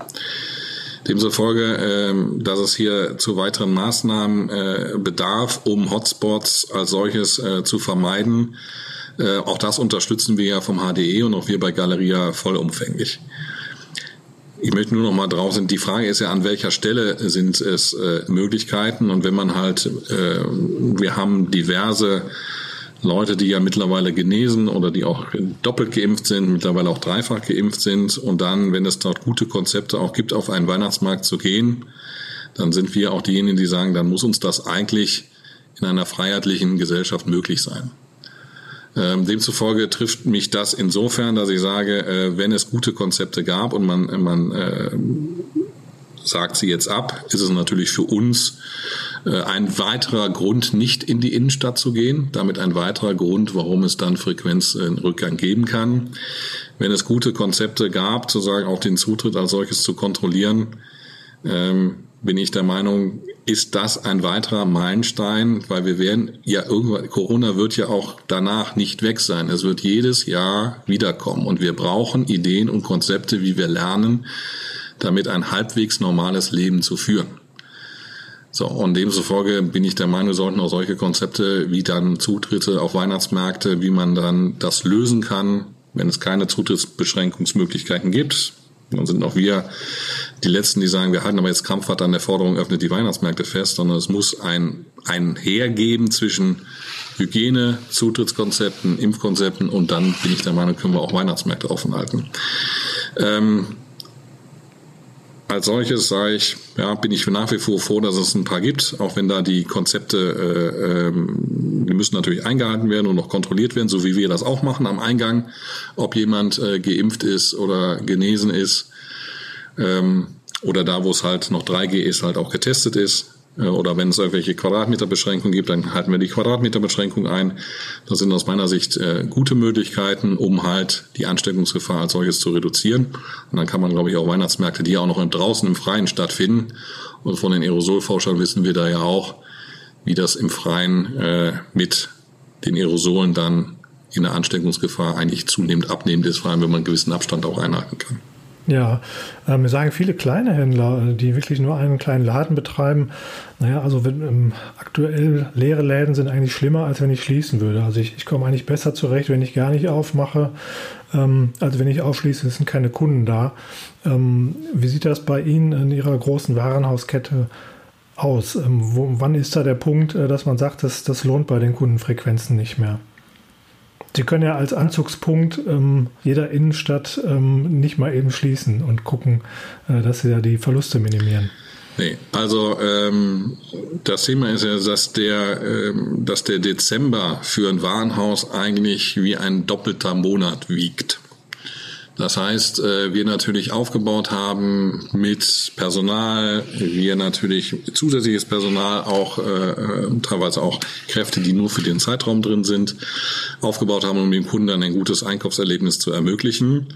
[SPEAKER 1] Demzufolge, ähm, dass es hier zu weiteren Maßnahmen äh, bedarf, um Hotspots als solches äh, zu vermeiden. Äh, auch das unterstützen wir ja vom HDE und auch wir bei Galeria vollumfänglich. Ich möchte nur noch mal drauf sind. Die Frage ist ja, an welcher Stelle sind es äh, Möglichkeiten? Und wenn man halt, äh, wir haben diverse Leute, die ja mittlerweile genesen oder die auch doppelt geimpft sind, mittlerweile auch dreifach geimpft sind. Und dann, wenn es dort gute Konzepte auch gibt, auf einen Weihnachtsmarkt zu gehen, dann sind wir auch diejenigen, die sagen, dann muss uns das eigentlich in einer freiheitlichen Gesellschaft möglich sein. Ähm, demzufolge trifft mich das insofern, dass ich sage, äh, wenn es gute Konzepte gab und man, man äh, sagt sie jetzt ab, ist es natürlich für uns ein weiterer Grund, nicht in die Innenstadt zu gehen. Damit ein weiterer Grund, warum es dann Frequenzrückgang geben kann. Wenn es gute Konzepte gab, zu sagen, auch den Zutritt als solches zu kontrollieren, ähm, bin ich der Meinung, ist das ein weiterer Meilenstein, weil wir werden ja irgendwann, Corona wird ja auch danach nicht weg sein. Es wird jedes Jahr wiederkommen und wir brauchen Ideen und Konzepte, wie wir lernen, damit ein halbwegs normales Leben zu führen. So, und demzufolge bin ich der Meinung, sollten auch solche Konzepte wie dann Zutritte auf Weihnachtsmärkte, wie man dann das lösen kann, wenn es keine Zutrittsbeschränkungsmöglichkeiten gibt, dann sind auch wir die Letzten, die sagen, wir halten aber jetzt krampfhaft an der Forderung, öffnet die Weihnachtsmärkte fest, sondern es muss ein, ein Hergeben zwischen Hygiene, Zutrittskonzepten, Impfkonzepten und dann bin ich der Meinung, können wir auch Weihnachtsmärkte offen halten. Ähm, als solches sage ich, ja, bin ich nach wie vor froh, dass es ein paar gibt, auch wenn da die Konzepte, äh, ähm, die müssen natürlich eingehalten werden und noch kontrolliert werden, so wie wir das auch machen am Eingang, ob jemand äh, geimpft ist oder genesen ist ähm, oder da, wo es halt noch 3G ist, halt auch getestet ist. Äh, oder wenn es irgendwelche Quadratmeterbeschränkungen gibt, dann halten wir die Quadratmeterbeschränkung ein. Das sind aus meiner Sicht äh, gute Möglichkeiten, um halt die Ansteckungsgefahr als solches zu reduzieren. Und dann kann man, glaube ich, auch Weihnachtsmärkte, die ja auch noch draußen im Freien stattfinden. Und von den Aerosolforschern wissen wir da ja auch, wie das im Freien äh, mit den Aerosolen dann in der Ansteckungsgefahr eigentlich zunehmend abnehmend ist, vor allem wenn man einen gewissen Abstand auch einhalten kann.
[SPEAKER 3] Ja, äh, mir sagen viele kleine Händler, äh, die wirklich nur einen kleinen Laden betreiben, naja, also wenn, ähm, aktuell leere Läden sind eigentlich schlimmer, als wenn ich schließen würde. Also ich, ich komme eigentlich besser zurecht, wenn ich gar nicht aufmache, ähm, als wenn ich aufschließe, sind keine Kunden da. Ähm, wie sieht das bei Ihnen in Ihrer großen Warenhauskette aus? Ähm, wo, wann ist da der Punkt, äh, dass man sagt, dass das lohnt bei den Kundenfrequenzen nicht mehr? Sie können ja als Anzugspunkt ähm, jeder Innenstadt ähm, nicht mal eben schließen und gucken, äh, dass sie da die Verluste minimieren.
[SPEAKER 1] Nee, also ähm, das Thema ist ja, dass der, ähm, dass der Dezember für ein Warenhaus eigentlich wie ein doppelter Monat wiegt. Das heißt, äh, wir natürlich aufgebaut haben mit Personal, wir natürlich zusätzliches Personal, auch äh, äh, teilweise auch Kräfte, die nur für den Zeitraum drin sind, aufgebaut haben, um dem Kunden dann ein gutes Einkaufserlebnis zu ermöglichen.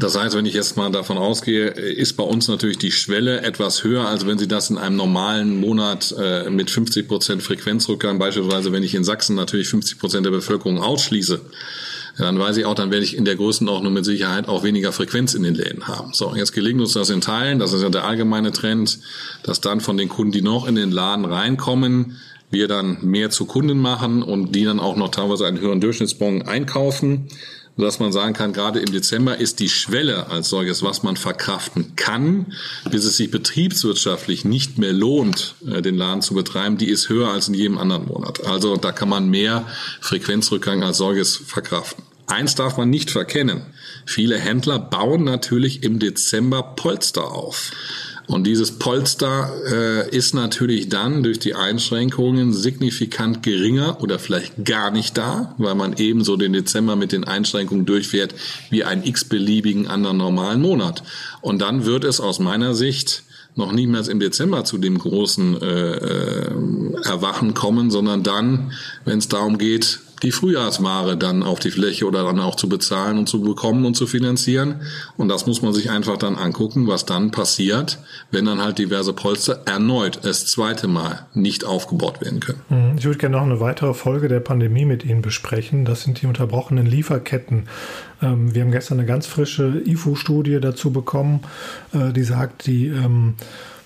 [SPEAKER 1] Das heißt, wenn ich jetzt mal davon ausgehe, ist bei uns natürlich die Schwelle etwas höher, als wenn Sie das in einem normalen Monat äh, mit 50 Prozent Frequenzrückgang, beispielsweise wenn ich in Sachsen natürlich 50 Prozent der Bevölkerung ausschließe, dann weiß ich auch, dann werde ich in der Größenordnung mit Sicherheit auch weniger Frequenz in den Läden haben. So, jetzt gelingt uns das in Teilen, das ist ja der allgemeine Trend, dass dann von den Kunden, die noch in den Laden reinkommen, wir dann mehr zu Kunden machen und die dann auch noch teilweise einen höheren Durchschnittsbon einkaufen sodass man sagen kann, gerade im Dezember ist die Schwelle als solches, was man verkraften kann, bis es sich betriebswirtschaftlich nicht mehr lohnt, äh, den Laden zu betreiben, die ist höher als in jedem anderen Monat. Also da kann man mehr Frequenzrückgang als solches verkraften. Eins darf man nicht verkennen. Viele Händler bauen natürlich im Dezember Polster auf. Und dieses Polster äh, ist natürlich dann durch die Einschränkungen signifikant geringer oder vielleicht gar nicht da, weil man ebenso den Dezember mit den Einschränkungen durchfährt wie einen x-beliebigen anderen normalen Monat. Und dann wird es aus meiner Sicht noch niemals im Dezember zu dem großen äh, äh, Erwachen kommen, sondern dann, wenn es darum geht, die Frühjahrsware dann auf die Fläche oder dann auch zu bezahlen und zu bekommen und zu finanzieren. Und das muss man sich einfach dann angucken, was dann passiert, wenn dann halt diverse Polster erneut das zweite Mal nicht aufgebaut werden können.
[SPEAKER 3] Mhm. Ich würde gerne noch eine weitere Folge der Pandemie mit Ihnen besprechen. Das sind die unterbrochenen Lieferketten. Ähm, wir haben gestern eine ganz frische IFU-Studie dazu bekommen, äh, die sagt, die ähm,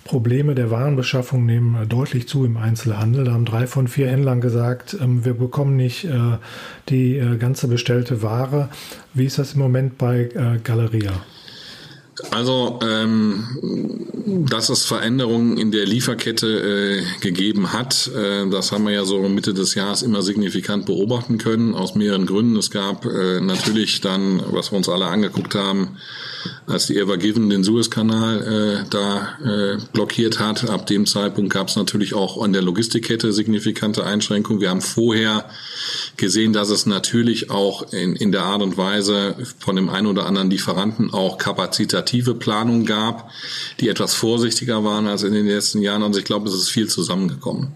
[SPEAKER 3] Probleme der Warenbeschaffung nehmen äh, deutlich zu im Einzelhandel. Da haben drei von vier Händlern gesagt, ähm, wir bekommen nicht äh, die äh, ganze bestellte Ware. Wie ist das im Moment bei Galeria?
[SPEAKER 1] Also, ähm, dass es Veränderungen in der Lieferkette äh, gegeben hat, äh, das haben wir ja so Mitte des Jahres immer signifikant beobachten können, aus mehreren Gründen. Es gab äh, natürlich dann, was wir uns alle angeguckt haben, als die Ever Given den Suezkanal äh, da äh, blockiert hat. Ab dem Zeitpunkt gab es natürlich auch an der Logistikkette signifikante Einschränkungen. Wir haben vorher gesehen, dass es natürlich auch in, in der Art und Weise von dem einen oder anderen Lieferanten auch kapazitative Planungen gab, die etwas vorsichtiger waren als in den letzten Jahren. Also ich glaube, es ist viel zusammengekommen.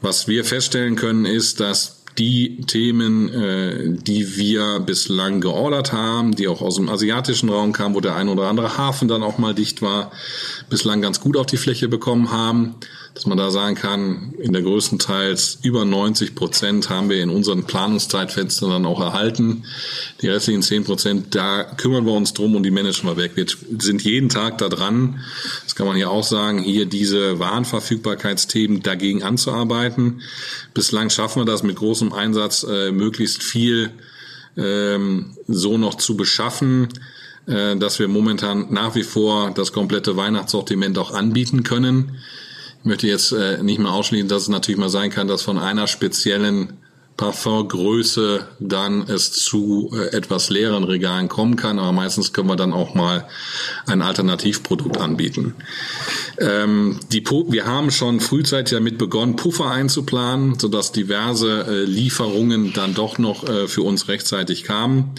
[SPEAKER 1] Was wir feststellen können, ist, dass die Themen, äh, die wir bislang geordert haben, die auch aus dem asiatischen Raum kamen, wo der ein oder andere Hafen dann auch mal dicht war, bislang ganz gut auf die Fläche bekommen haben dass man da sagen kann, in der größtenteils über 90 Prozent haben wir in unseren Planungszeitfenstern dann auch erhalten. Die restlichen 10 Prozent, da kümmern wir uns drum und die managen wir weg. Wir sind jeden Tag da dran, das kann man ja auch sagen, hier diese Warenverfügbarkeitsthemen dagegen anzuarbeiten. Bislang schaffen wir das mit großem Einsatz, äh, möglichst viel ähm, so noch zu beschaffen äh, dass wir momentan nach wie vor das komplette Weihnachtssortiment auch anbieten können. Möchte jetzt äh, nicht mehr ausschließen, dass es natürlich mal sein kann, dass von einer speziellen Parfumgröße dann es zu äh, etwas leeren Regalen kommen kann, aber meistens können wir dann auch mal ein Alternativprodukt anbieten. Ähm, die, wir haben schon frühzeitig damit begonnen, Puffer einzuplanen, sodass diverse äh, Lieferungen dann doch noch äh, für uns rechtzeitig kamen.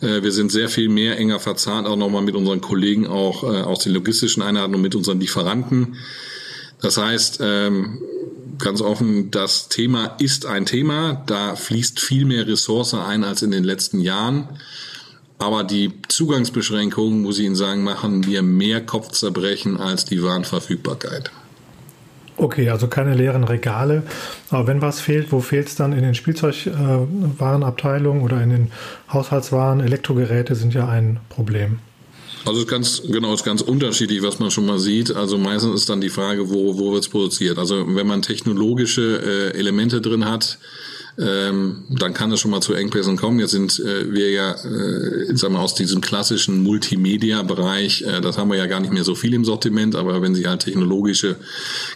[SPEAKER 1] Äh, wir sind sehr viel mehr enger verzahnt, auch nochmal mit unseren Kollegen auch äh, aus den logistischen Einheiten und mit unseren Lieferanten. Das heißt, ähm, ganz offen, das Thema ist ein Thema. Da fließt viel mehr Ressource ein als in den letzten Jahren. Aber die Zugangsbeschränkungen, muss ich Ihnen sagen, machen mir mehr Kopfzerbrechen als die Warenverfügbarkeit.
[SPEAKER 3] Okay, also keine leeren Regale. Aber wenn was fehlt, wo fehlt es dann? In den Spielzeugwarenabteilungen oder in den Haushaltswaren? Elektrogeräte sind ja ein Problem.
[SPEAKER 1] Also ist ganz, genau, ist ganz unterschiedlich, was man schon mal sieht. Also meistens ist dann die Frage, wo, wo wird es produziert. Also wenn man technologische äh, Elemente drin hat, ähm, dann kann es schon mal zu Engpässen kommen. Jetzt sind äh, wir ja, äh, sagen wir, aus diesem klassischen Multimedia-Bereich, äh, das haben wir ja gar nicht mehr so viel im Sortiment, aber wenn Sie halt technologische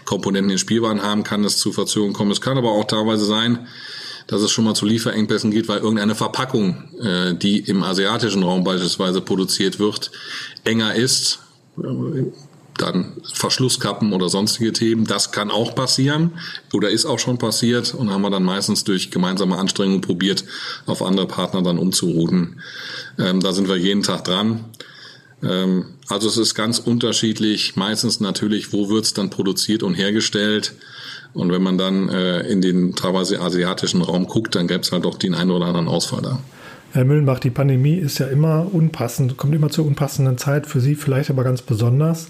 [SPEAKER 1] Komponenten in Spielwaren haben, kann es zu Verzögerungen kommen. Es kann aber auch teilweise sein, dass es schon mal zu Lieferengpässen geht, weil irgendeine Verpackung, äh, die im asiatischen Raum beispielsweise produziert wird, enger ist. Dann Verschlusskappen oder sonstige Themen, das kann auch passieren oder ist auch schon passiert und haben wir dann meistens durch gemeinsame Anstrengungen probiert, auf andere Partner dann umzurouten. Ähm, da sind wir jeden Tag dran. Ähm, also es ist ganz unterschiedlich, meistens natürlich, wo wird es dann produziert und hergestellt. Und wenn man dann äh, in den teilweise asiatischen Raum guckt, dann gäbe es halt auch den einen oder anderen Ausfall da.
[SPEAKER 3] Herr Müllenbach, die Pandemie ist ja immer unpassend, kommt immer zur unpassenden Zeit, für Sie vielleicht aber ganz besonders,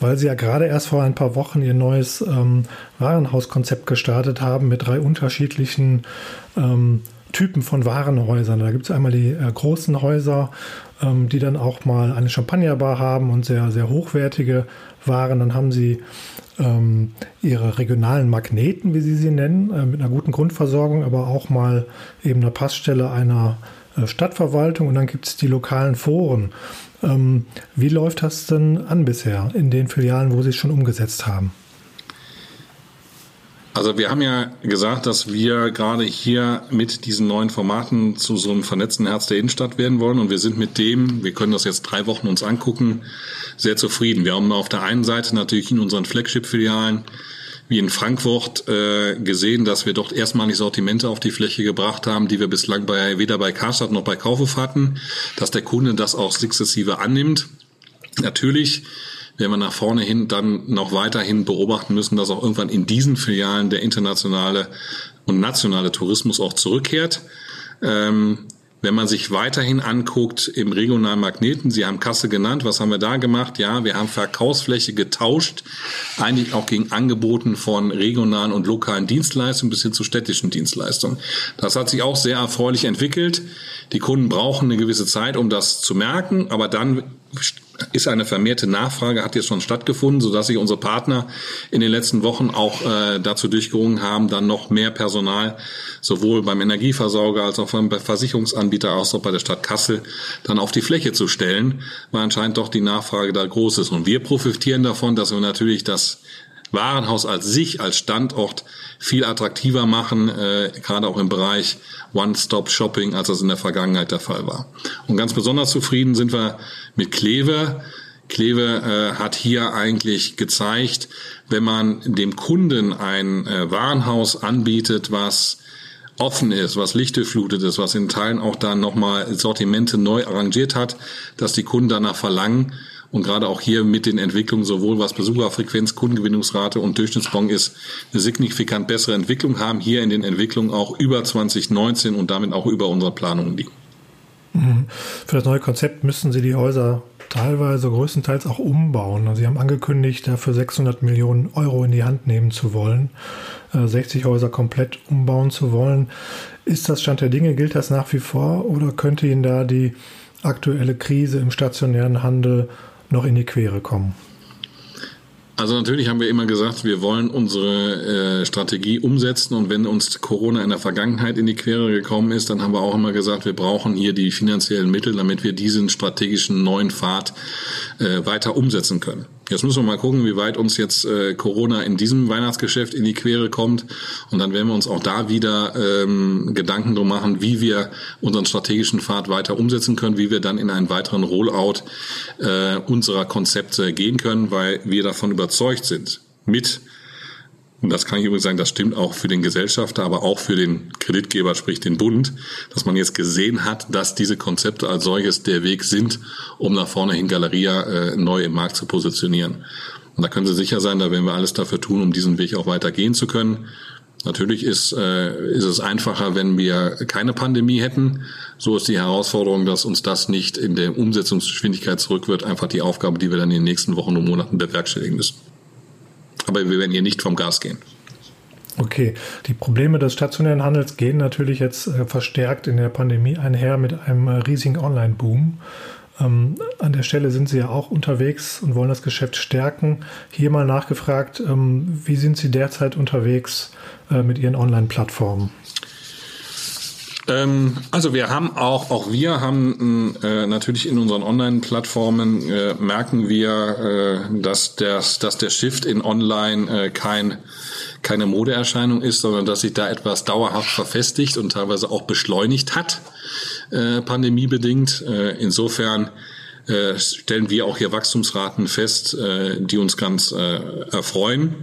[SPEAKER 3] weil Sie ja gerade erst vor ein paar Wochen Ihr neues ähm, Warenhauskonzept gestartet haben mit drei unterschiedlichen ähm, Typen von Warenhäusern. Da gibt es einmal die äh, großen Häuser, ähm, die dann auch mal eine Champagnerbar haben und sehr, sehr hochwertige Waren. Dann haben sie ähm, ihre regionalen Magneten, wie sie sie nennen, äh, mit einer guten Grundversorgung, aber auch mal eben eine Passstelle einer äh, Stadtverwaltung und dann gibt es die lokalen Foren. Ähm, wie läuft das denn an bisher in den Filialen, wo Sie es schon umgesetzt haben?
[SPEAKER 1] Also wir haben ja gesagt, dass wir gerade hier mit diesen neuen Formaten zu so einem vernetzten Herz der Innenstadt werden wollen und wir sind mit dem, wir können das jetzt drei Wochen uns angucken, sehr zufrieden. Wir haben auf der einen Seite natürlich in unseren Flagship-Filialen wie in Frankfurt äh, gesehen, dass wir dort erstmalig Sortimente auf die Fläche gebracht haben, die wir bislang bei, weder bei Karstadt noch bei Kaufhof hatten, dass der Kunde das auch sukzessive annimmt. Natürlich werden wir nach vorne hin dann noch weiterhin beobachten müssen, dass auch irgendwann in diesen Filialen der internationale und nationale Tourismus auch zurückkehrt. Ähm, wenn man sich weiterhin anguckt im regionalen Magneten, Sie haben Kasse genannt, was haben wir da gemacht? Ja, wir haben Verkaufsfläche getauscht, eigentlich auch gegen Angeboten von regionalen und lokalen Dienstleistungen bis hin zu städtischen Dienstleistungen. Das hat sich auch sehr erfreulich entwickelt. Die Kunden brauchen eine gewisse Zeit, um das zu merken, aber dann ist eine vermehrte Nachfrage, hat jetzt schon stattgefunden, sodass sich unsere Partner in den letzten Wochen auch äh, dazu durchgerungen haben, dann noch mehr Personal sowohl beim Energieversorger als auch beim Versicherungsanbieter als auch bei der Stadt Kassel dann auf die Fläche zu stellen, weil anscheinend doch die Nachfrage da groß ist. Und wir profitieren davon, dass wir natürlich das Warenhaus als sich, als Standort viel attraktiver machen, äh, gerade auch im Bereich One-Stop-Shopping, als das in der Vergangenheit der Fall war. Und ganz besonders zufrieden sind wir mit Kleve. Kleve äh, hat hier eigentlich gezeigt, wenn man dem Kunden ein äh, Warenhaus anbietet, was offen ist, was lichtgeflutet ist, was in Teilen auch dann nochmal Sortimente neu arrangiert hat, dass die Kunden danach verlangen und gerade auch hier mit den Entwicklungen, sowohl was Besucherfrequenz, Kundengewinnungsrate und Durchschnittsbon ist, eine signifikant bessere Entwicklung haben, hier in den Entwicklungen auch über 2019 und damit auch über unsere Planungen liegen.
[SPEAKER 3] Mhm. Für das neue Konzept müssen Sie die Häuser teilweise größtenteils auch umbauen. Also Sie haben angekündigt, dafür 600 Millionen Euro in die Hand nehmen zu wollen, 60 äh, Häuser komplett umbauen zu wollen. Ist das Stand der Dinge? Gilt das nach wie vor oder könnte Ihnen da die aktuelle Krise im stationären Handel noch in die Quere kommen?
[SPEAKER 1] Also natürlich haben wir immer gesagt, wir wollen unsere äh, Strategie umsetzen und wenn uns Corona in der Vergangenheit in die Quere gekommen ist, dann haben wir auch immer gesagt, wir brauchen hier die finanziellen Mittel, damit wir diesen strategischen neuen Pfad äh, weiter umsetzen können. Jetzt müssen wir mal gucken, wie weit uns jetzt äh, Corona in diesem Weihnachtsgeschäft in die Quere kommt. Und dann werden wir uns auch da wieder ähm, Gedanken drum machen, wie wir unseren strategischen Pfad weiter umsetzen können, wie wir dann in einen weiteren Rollout äh, unserer Konzepte gehen können, weil wir davon überzeugt sind, mit und das kann ich übrigens sagen, das stimmt auch für den Gesellschafter, aber auch für den Kreditgeber, sprich den Bund, dass man jetzt gesehen hat, dass diese Konzepte als solches der Weg sind, um nach vorne hin Galeria äh, neu im Markt zu positionieren. Und da können Sie sicher sein, da werden wir alles dafür tun, um diesen Weg auch weiter gehen zu können. Natürlich ist, äh, ist es einfacher, wenn wir keine Pandemie hätten. So ist die Herausforderung, dass uns das nicht in der Umsetzungsgeschwindigkeit zurück wird, einfach die Aufgabe, die wir dann in den nächsten Wochen und Monaten bewerkstelligen müssen aber wir werden hier nicht vom Gas gehen.
[SPEAKER 3] Okay, die Probleme des stationären Handels gehen natürlich jetzt äh, verstärkt in der Pandemie einher mit einem äh, riesigen Online-Boom. Ähm, an der Stelle sind Sie ja auch unterwegs und wollen das Geschäft stärken. Hier mal nachgefragt, ähm, wie sind Sie derzeit unterwegs äh, mit Ihren Online-Plattformen?
[SPEAKER 1] Ähm, also wir haben auch, auch wir haben äh, natürlich in unseren Online-Plattformen äh, merken wir, äh, dass, der, dass der Shift in Online äh, kein, keine Modeerscheinung ist, sondern dass sich da etwas dauerhaft verfestigt und teilweise auch beschleunigt hat, äh, pandemiebedingt. Äh, insofern stellen wir auch hier Wachstumsraten fest, die uns ganz erfreuen.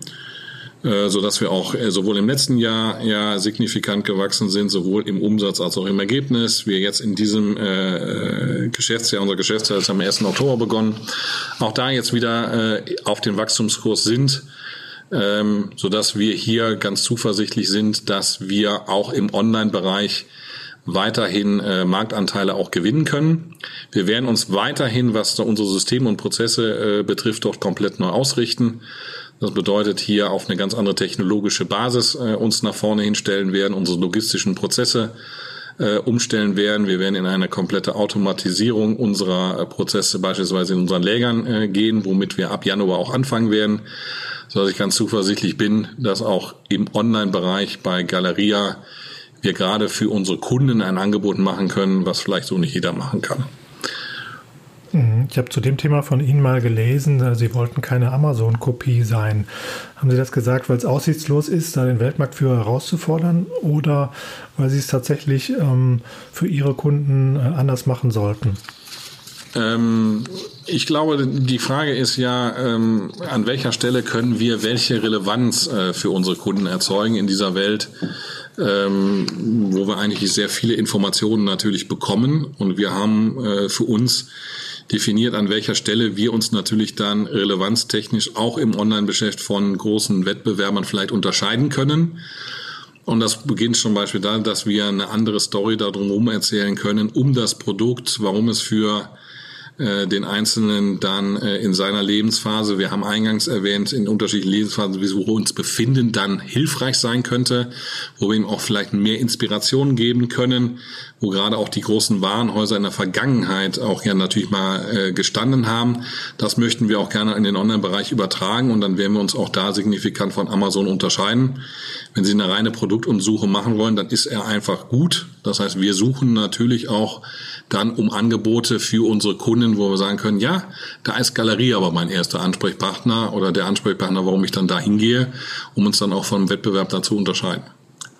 [SPEAKER 1] Äh, so dass wir auch äh, sowohl im letzten Jahr ja signifikant gewachsen sind, sowohl im Umsatz als auch im Ergebnis. Wir jetzt in diesem äh, Geschäftsjahr, unser Geschäftsjahr ist am 1. Oktober begonnen, auch da jetzt wieder äh, auf den Wachstumskurs sind. Ähm, so dass wir hier ganz zuversichtlich sind, dass wir auch im Online-Bereich weiterhin äh, Marktanteile auch gewinnen können. Wir werden uns weiterhin, was unsere Systeme und Prozesse äh, betrifft, dort komplett neu ausrichten. Das bedeutet hier auf eine ganz andere technologische Basis äh, uns nach vorne hinstellen werden, unsere logistischen Prozesse äh, umstellen werden. Wir werden in eine komplette Automatisierung unserer äh, Prozesse beispielsweise in unseren Lägern äh, gehen, womit wir ab Januar auch anfangen werden, sodass ich ganz zuversichtlich bin, dass auch im Online-Bereich bei Galeria wir gerade für unsere Kunden ein Angebot machen können, was vielleicht so nicht jeder machen kann.
[SPEAKER 3] Mhm. Ich habe zu dem Thema von Ihnen mal gelesen, äh, Sie wollten keine Amazon-Kopie sein. Haben Sie das gesagt, weil es aussichtslos ist, da den Weltmarktführer herauszufordern oder weil Sie es tatsächlich ähm, für Ihre Kunden äh, anders machen sollten?
[SPEAKER 1] Ähm, ich glaube, die Frage ist ja, ähm, an welcher Stelle können wir welche Relevanz äh, für unsere Kunden erzeugen in dieser Welt, ähm, wo wir eigentlich sehr viele Informationen natürlich bekommen. Und wir haben für uns definiert, an welcher Stelle wir uns natürlich dann relevanztechnisch auch im Online-Geschäft von großen Wettbewerbern vielleicht unterscheiden können. Und das beginnt zum Beispiel da, dass wir eine andere Story darum erzählen können, um das Produkt, warum es für äh, den Einzelnen dann äh, in seiner Lebensphase, wir haben eingangs erwähnt, in unterschiedlichen Lebensphasen, wie wir uns befinden, dann hilfreich sein könnte, wo wir ihm auch vielleicht mehr Inspiration geben können, wo gerade auch die großen Warenhäuser in der Vergangenheit auch ja natürlich mal äh, gestanden haben. Das möchten wir auch gerne in den Online-Bereich übertragen und dann werden wir uns auch da signifikant von Amazon unterscheiden. Wenn Sie eine reine Produktumsuche machen wollen, dann ist er einfach gut. Das heißt, wir suchen natürlich auch dann um Angebote für unsere Kunden, wo wir sagen können, ja, da ist Galerie aber mein erster Ansprechpartner oder der Ansprechpartner, warum ich dann da hingehe, um uns dann auch vom Wettbewerb dazu zu unterscheiden.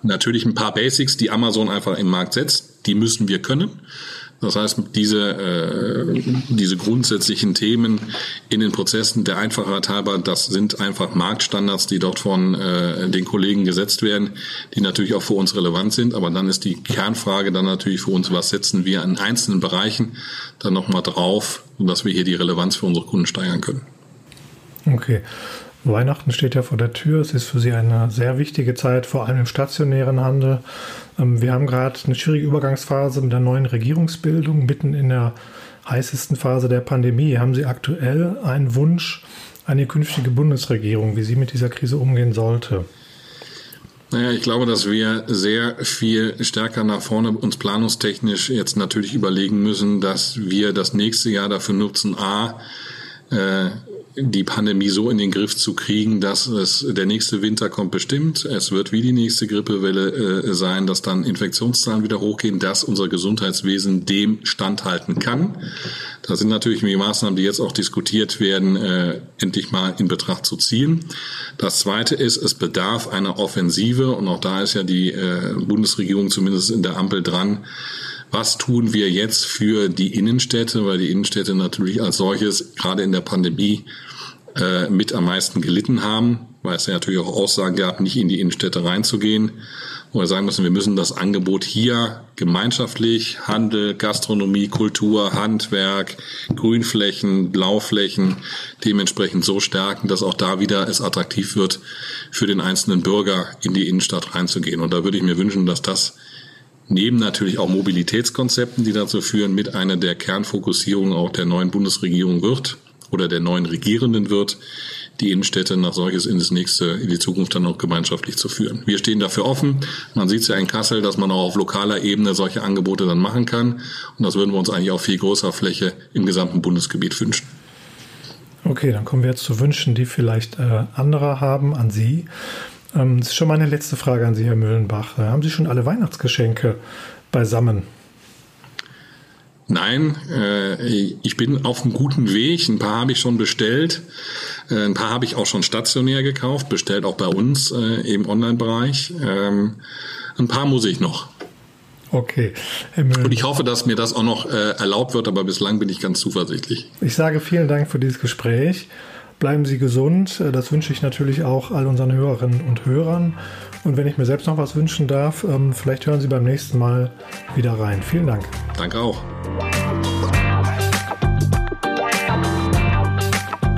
[SPEAKER 1] Natürlich ein paar Basics, die Amazon einfach im Markt setzt, die müssen wir können. Das heißt, diese, äh, diese grundsätzlichen Themen in den Prozessen der Einfachheit halber, das sind einfach Marktstandards, die dort von äh, den Kollegen gesetzt werden, die natürlich auch für uns relevant sind. Aber dann ist die Kernfrage dann natürlich für uns, was setzen wir in einzelnen Bereichen dann nochmal drauf, sodass wir hier die Relevanz für unsere Kunden steigern können.
[SPEAKER 3] Okay. Weihnachten steht ja vor der Tür. Es ist für Sie eine sehr wichtige Zeit, vor allem im stationären Handel. Ähm, wir haben gerade eine schwierige Übergangsphase mit der neuen Regierungsbildung, mitten in der heißesten Phase der Pandemie. Haben Sie aktuell einen Wunsch an die künftige Bundesregierung, wie sie mit dieser Krise umgehen sollte?
[SPEAKER 1] Naja, ich glaube, dass wir sehr viel stärker nach vorne uns planungstechnisch jetzt natürlich überlegen müssen, dass wir das nächste Jahr dafür nutzen, a, äh, die Pandemie so in den Griff zu kriegen, dass es der nächste Winter kommt bestimmt. Es wird wie die nächste Grippewelle äh, sein, dass dann Infektionszahlen wieder hochgehen, dass unser Gesundheitswesen dem standhalten kann. Da sind natürlich die Maßnahmen, die jetzt auch diskutiert werden, äh, endlich mal in Betracht zu ziehen. Das Zweite ist, es bedarf einer Offensive und auch da ist ja die äh, Bundesregierung zumindest in der Ampel dran was tun wir jetzt für die Innenstädte, weil die Innenstädte natürlich als solches gerade in der Pandemie äh, mit am meisten gelitten haben, weil es ja natürlich auch Aussagen gab, nicht in die Innenstädte reinzugehen. Wo wir sagen müssen, wir müssen das Angebot hier gemeinschaftlich, Handel, Gastronomie, Kultur, Handwerk, Grünflächen, Blauflächen dementsprechend so stärken, dass auch da wieder es attraktiv wird, für den einzelnen Bürger in die Innenstadt reinzugehen. Und da würde ich mir wünschen, dass das neben natürlich auch Mobilitätskonzepten, die dazu führen, mit einer der Kernfokussierungen auch der neuen Bundesregierung wird oder der neuen Regierenden wird, die Innenstädte nach solches in das nächste, in die Zukunft dann auch gemeinschaftlich zu führen. Wir stehen dafür offen. Man sieht es ja in Kassel, dass man auch auf lokaler Ebene solche Angebote dann machen kann. Und das würden wir uns eigentlich auf viel größerer Fläche im gesamten Bundesgebiet wünschen.
[SPEAKER 3] Okay, dann kommen wir jetzt zu Wünschen, die vielleicht äh, andere haben an Sie. Ähm, das ist schon meine letzte Frage an Sie, Herr Müllenbach. Haben Sie schon alle Weihnachtsgeschenke beisammen?
[SPEAKER 1] Nein, äh, ich bin auf einem guten Weg. Ein paar habe ich schon bestellt. Äh, ein paar habe ich auch schon stationär gekauft, bestellt auch bei uns äh, im Online-Bereich. Ähm, ein paar muss ich noch.
[SPEAKER 3] Okay.
[SPEAKER 1] Und ich hoffe, dass mir das auch noch äh, erlaubt wird, aber bislang bin ich ganz zuversichtlich.
[SPEAKER 3] Ich sage vielen Dank für dieses Gespräch. Bleiben Sie gesund. Äh, das wünsche ich natürlich auch all unseren Hörerinnen und Hörern. Und wenn ich mir selbst noch was wünschen darf, ähm, vielleicht hören Sie beim nächsten Mal wieder rein. Vielen Dank.
[SPEAKER 1] Danke auch.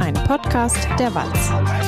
[SPEAKER 2] Ein Podcast der Walz.